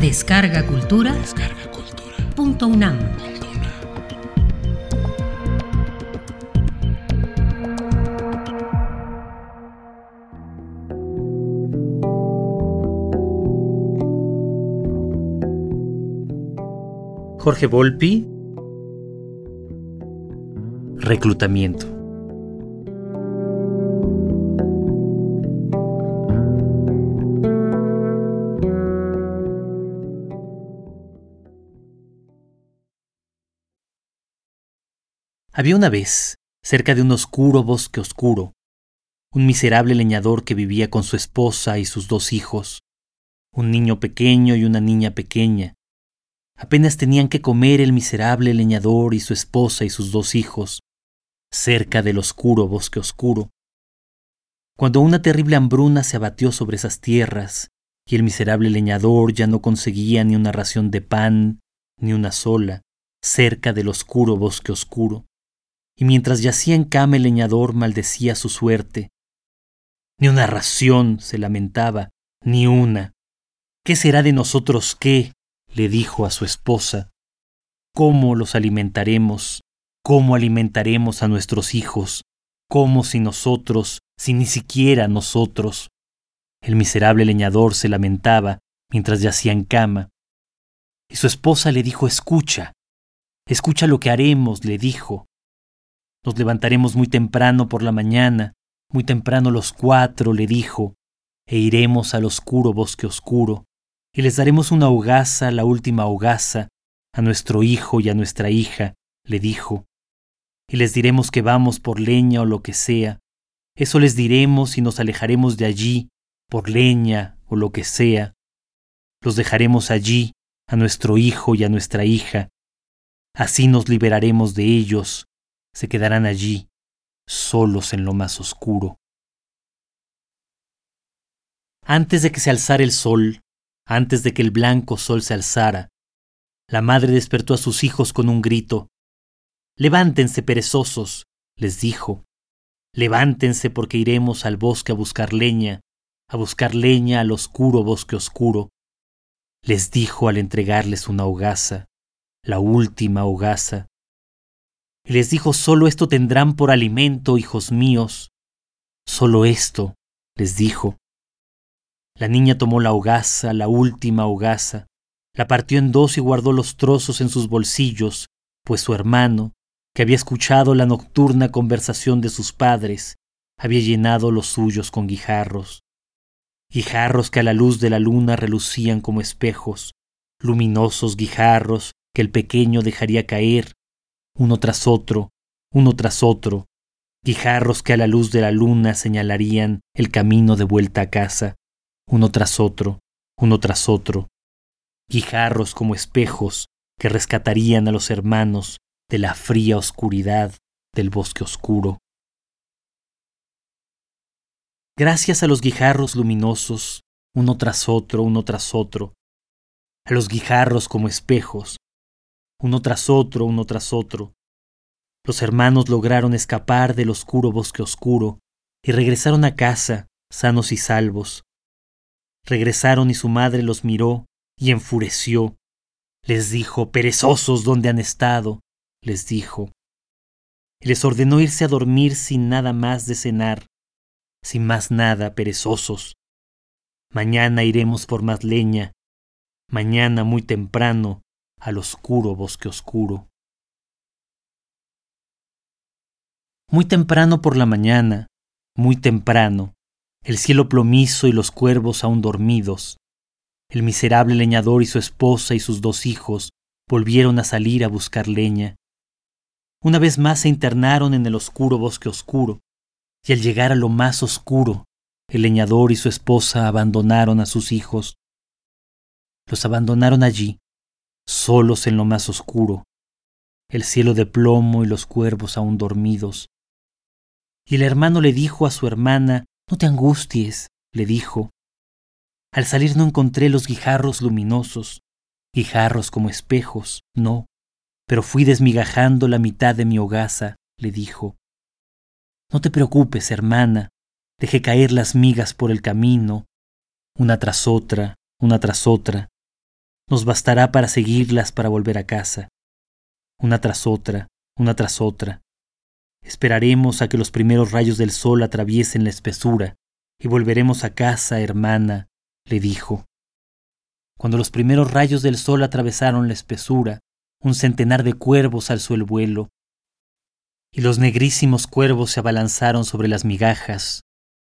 Descarga Cultura. Descarga Cultura. Punto UNAM. Punto UNAM. Jorge Volpi. Reclutamiento. Había una vez, cerca de un oscuro bosque oscuro, un miserable leñador que vivía con su esposa y sus dos hijos, un niño pequeño y una niña pequeña. Apenas tenían que comer el miserable leñador y su esposa y sus dos hijos, cerca del oscuro bosque oscuro. Cuando una terrible hambruna se abatió sobre esas tierras, y el miserable leñador ya no conseguía ni una ración de pan, ni una sola, cerca del oscuro bosque oscuro, y mientras yacía en cama el leñador maldecía su suerte. Ni una ración, se lamentaba, ni una. ¿Qué será de nosotros qué? le dijo a su esposa. ¿Cómo los alimentaremos? ¿Cómo alimentaremos a nuestros hijos? ¿Cómo si nosotros, si ni siquiera nosotros? El miserable leñador se lamentaba mientras yacía en cama. Y su esposa le dijo, escucha, escucha lo que haremos, le dijo. Nos levantaremos muy temprano por la mañana, muy temprano los cuatro, le dijo, e iremos al oscuro bosque oscuro, y les daremos una hogaza, la última hogaza, a nuestro hijo y a nuestra hija, le dijo, y les diremos que vamos por leña o lo que sea, eso les diremos y nos alejaremos de allí, por leña o lo que sea. Los dejaremos allí, a nuestro hijo y a nuestra hija. Así nos liberaremos de ellos, se quedarán allí, solos en lo más oscuro. Antes de que se alzara el sol, antes de que el blanco sol se alzara, la madre despertó a sus hijos con un grito. Levántense, perezosos, les dijo. Levántense porque iremos al bosque a buscar leña, a buscar leña al oscuro bosque oscuro. Les dijo al entregarles una hogaza, la última hogaza. Y les dijo, solo esto tendrán por alimento, hijos míos. Solo esto, les dijo. La niña tomó la hogaza, la última hogaza, la partió en dos y guardó los trozos en sus bolsillos, pues su hermano, que había escuchado la nocturna conversación de sus padres, había llenado los suyos con guijarros. Guijarros que a la luz de la luna relucían como espejos, luminosos guijarros que el pequeño dejaría caer, uno tras otro, uno tras otro, guijarros que a la luz de la luna señalarían el camino de vuelta a casa, uno tras otro, uno tras otro, guijarros como espejos que rescatarían a los hermanos de la fría oscuridad del bosque oscuro. Gracias a los guijarros luminosos, uno tras otro, uno tras otro, a los guijarros como espejos, uno tras otro, uno tras otro, los hermanos lograron escapar del oscuro bosque oscuro y regresaron a casa, sanos y salvos. Regresaron y su madre los miró y enfureció. Les dijo, perezosos, ¿dónde han estado? les dijo. Y les ordenó irse a dormir sin nada más de cenar, sin más nada, perezosos. Mañana iremos por más leña, mañana muy temprano, al oscuro bosque oscuro. Muy temprano por la mañana, muy temprano, el cielo plomizo y los cuervos aún dormidos, el miserable leñador y su esposa y sus dos hijos volvieron a salir a buscar leña. Una vez más se internaron en el oscuro bosque oscuro, y al llegar a lo más oscuro, el leñador y su esposa abandonaron a sus hijos. Los abandonaron allí, solos en lo más oscuro, el cielo de plomo y los cuervos aún dormidos. Y el hermano le dijo a su hermana, No te angusties, le dijo. Al salir no encontré los guijarros luminosos, guijarros como espejos, no, pero fui desmigajando la mitad de mi hogaza, le dijo. No te preocupes, hermana, dejé caer las migas por el camino. una tras otra, una tras otra. Nos bastará para seguirlas para volver a casa. Una tras otra, una tras otra. Esperaremos a que los primeros rayos del sol atraviesen la espesura y volveremos a casa, hermana, le dijo. Cuando los primeros rayos del sol atravesaron la espesura, un centenar de cuervos alzó el vuelo, y los negrísimos cuervos se abalanzaron sobre las migajas,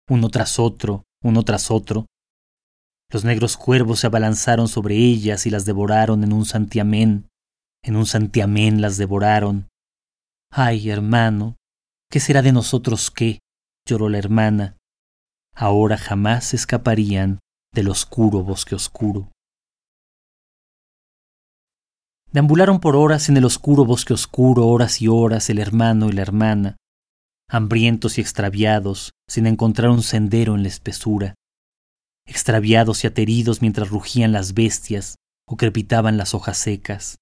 uno tras otro, uno tras otro. Los negros cuervos se abalanzaron sobre ellas y las devoraron en un santiamén, en un santiamén las devoraron. Ay, hermano, ¿qué será de nosotros qué? lloró la hermana. Ahora jamás escaparían del oscuro bosque oscuro. Deambularon por horas en el oscuro bosque oscuro, horas y horas, el hermano y la hermana, hambrientos y extraviados, sin encontrar un sendero en la espesura, extraviados y ateridos mientras rugían las bestias o crepitaban las hojas secas.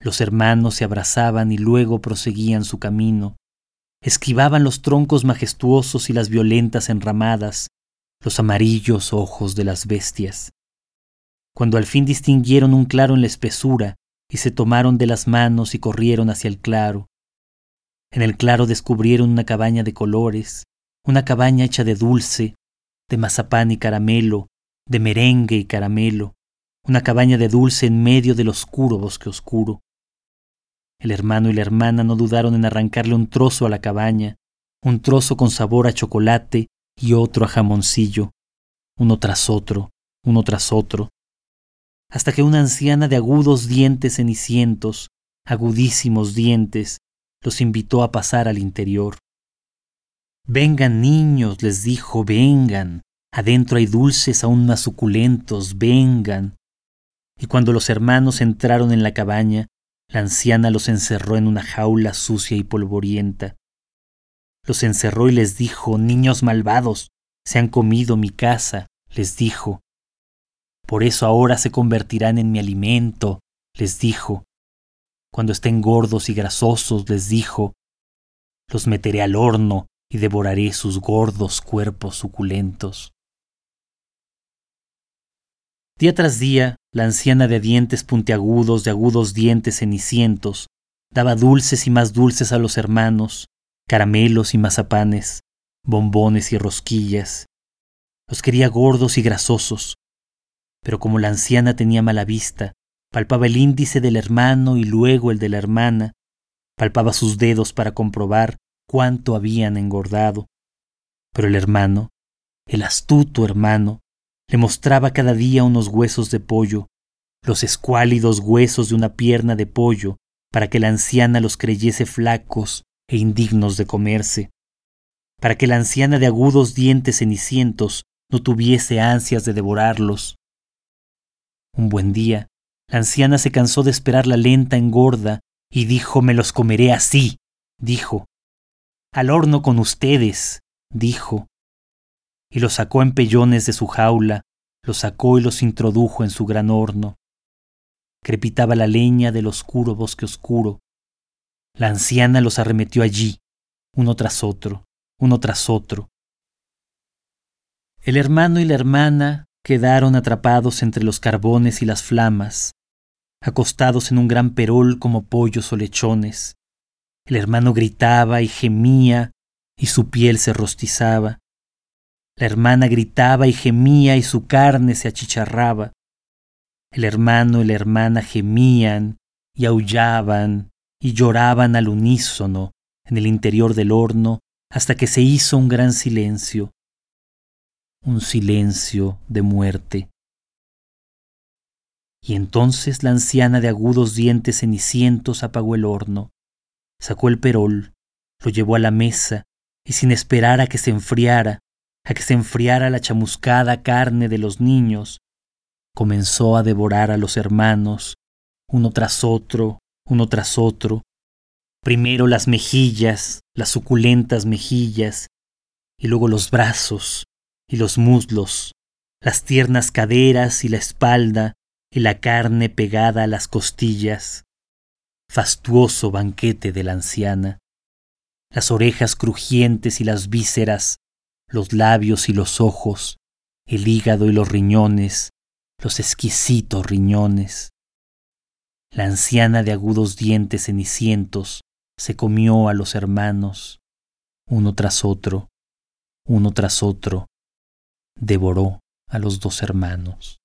Los hermanos se abrazaban y luego proseguían su camino, esquivaban los troncos majestuosos y las violentas enramadas, los amarillos ojos de las bestias cuando al fin distinguieron un claro en la espesura y se tomaron de las manos y corrieron hacia el claro. En el claro descubrieron una cabaña de colores, una cabaña hecha de dulce, de mazapán y caramelo, de merengue y caramelo, una cabaña de dulce en medio del oscuro bosque oscuro. El hermano y la hermana no dudaron en arrancarle un trozo a la cabaña, un trozo con sabor a chocolate y otro a jamoncillo, uno tras otro, uno tras otro, hasta que una anciana de agudos dientes cenicientos, agudísimos dientes, los invitó a pasar al interior. Vengan niños, les dijo, vengan, adentro hay dulces aún más suculentos, vengan. Y cuando los hermanos entraron en la cabaña, la anciana los encerró en una jaula sucia y polvorienta. Los encerró y les dijo, Niños malvados, se han comido mi casa, les dijo, por eso ahora se convertirán en mi alimento, les dijo. Cuando estén gordos y grasosos, les dijo, los meteré al horno y devoraré sus gordos cuerpos suculentos. Día tras día, la anciana de dientes puntiagudos, de agudos dientes cenicientos, daba dulces y más dulces a los hermanos, caramelos y mazapanes, bombones y rosquillas. Los quería gordos y grasosos, pero como la anciana tenía mala vista, palpaba el índice del hermano y luego el de la hermana, palpaba sus dedos para comprobar cuánto habían engordado. Pero el hermano, el astuto hermano, le mostraba cada día unos huesos de pollo, los escuálidos huesos de una pierna de pollo, para que la anciana los creyese flacos e indignos de comerse, para que la anciana de agudos dientes cenicientos no tuviese ansias de devorarlos, un buen día, la anciana se cansó de esperar la lenta engorda y dijo me los comeré así, dijo. Al horno con ustedes, dijo. Y los sacó en pellones de su jaula, los sacó y los introdujo en su gran horno. Crepitaba la leña del oscuro bosque oscuro. La anciana los arremetió allí, uno tras otro, uno tras otro. El hermano y la hermana quedaron atrapados entre los carbones y las flamas, acostados en un gran perol como pollos o lechones. El hermano gritaba y gemía y su piel se rostizaba. La hermana gritaba y gemía y su carne se achicharraba. El hermano y la hermana gemían y aullaban y lloraban al unísono en el interior del horno hasta que se hizo un gran silencio un silencio de muerte. Y entonces la anciana de agudos dientes cenicientos apagó el horno, sacó el perol, lo llevó a la mesa y sin esperar a que se enfriara, a que se enfriara la chamuscada carne de los niños, comenzó a devorar a los hermanos, uno tras otro, uno tras otro, primero las mejillas, las suculentas mejillas, y luego los brazos, y los muslos, las tiernas caderas y la espalda y la carne pegada a las costillas. Fastuoso banquete de la anciana. Las orejas crujientes y las vísceras, los labios y los ojos, el hígado y los riñones, los exquisitos riñones. La anciana de agudos dientes cenicientos se comió a los hermanos, uno tras otro, uno tras otro, devoró a los dos hermanos.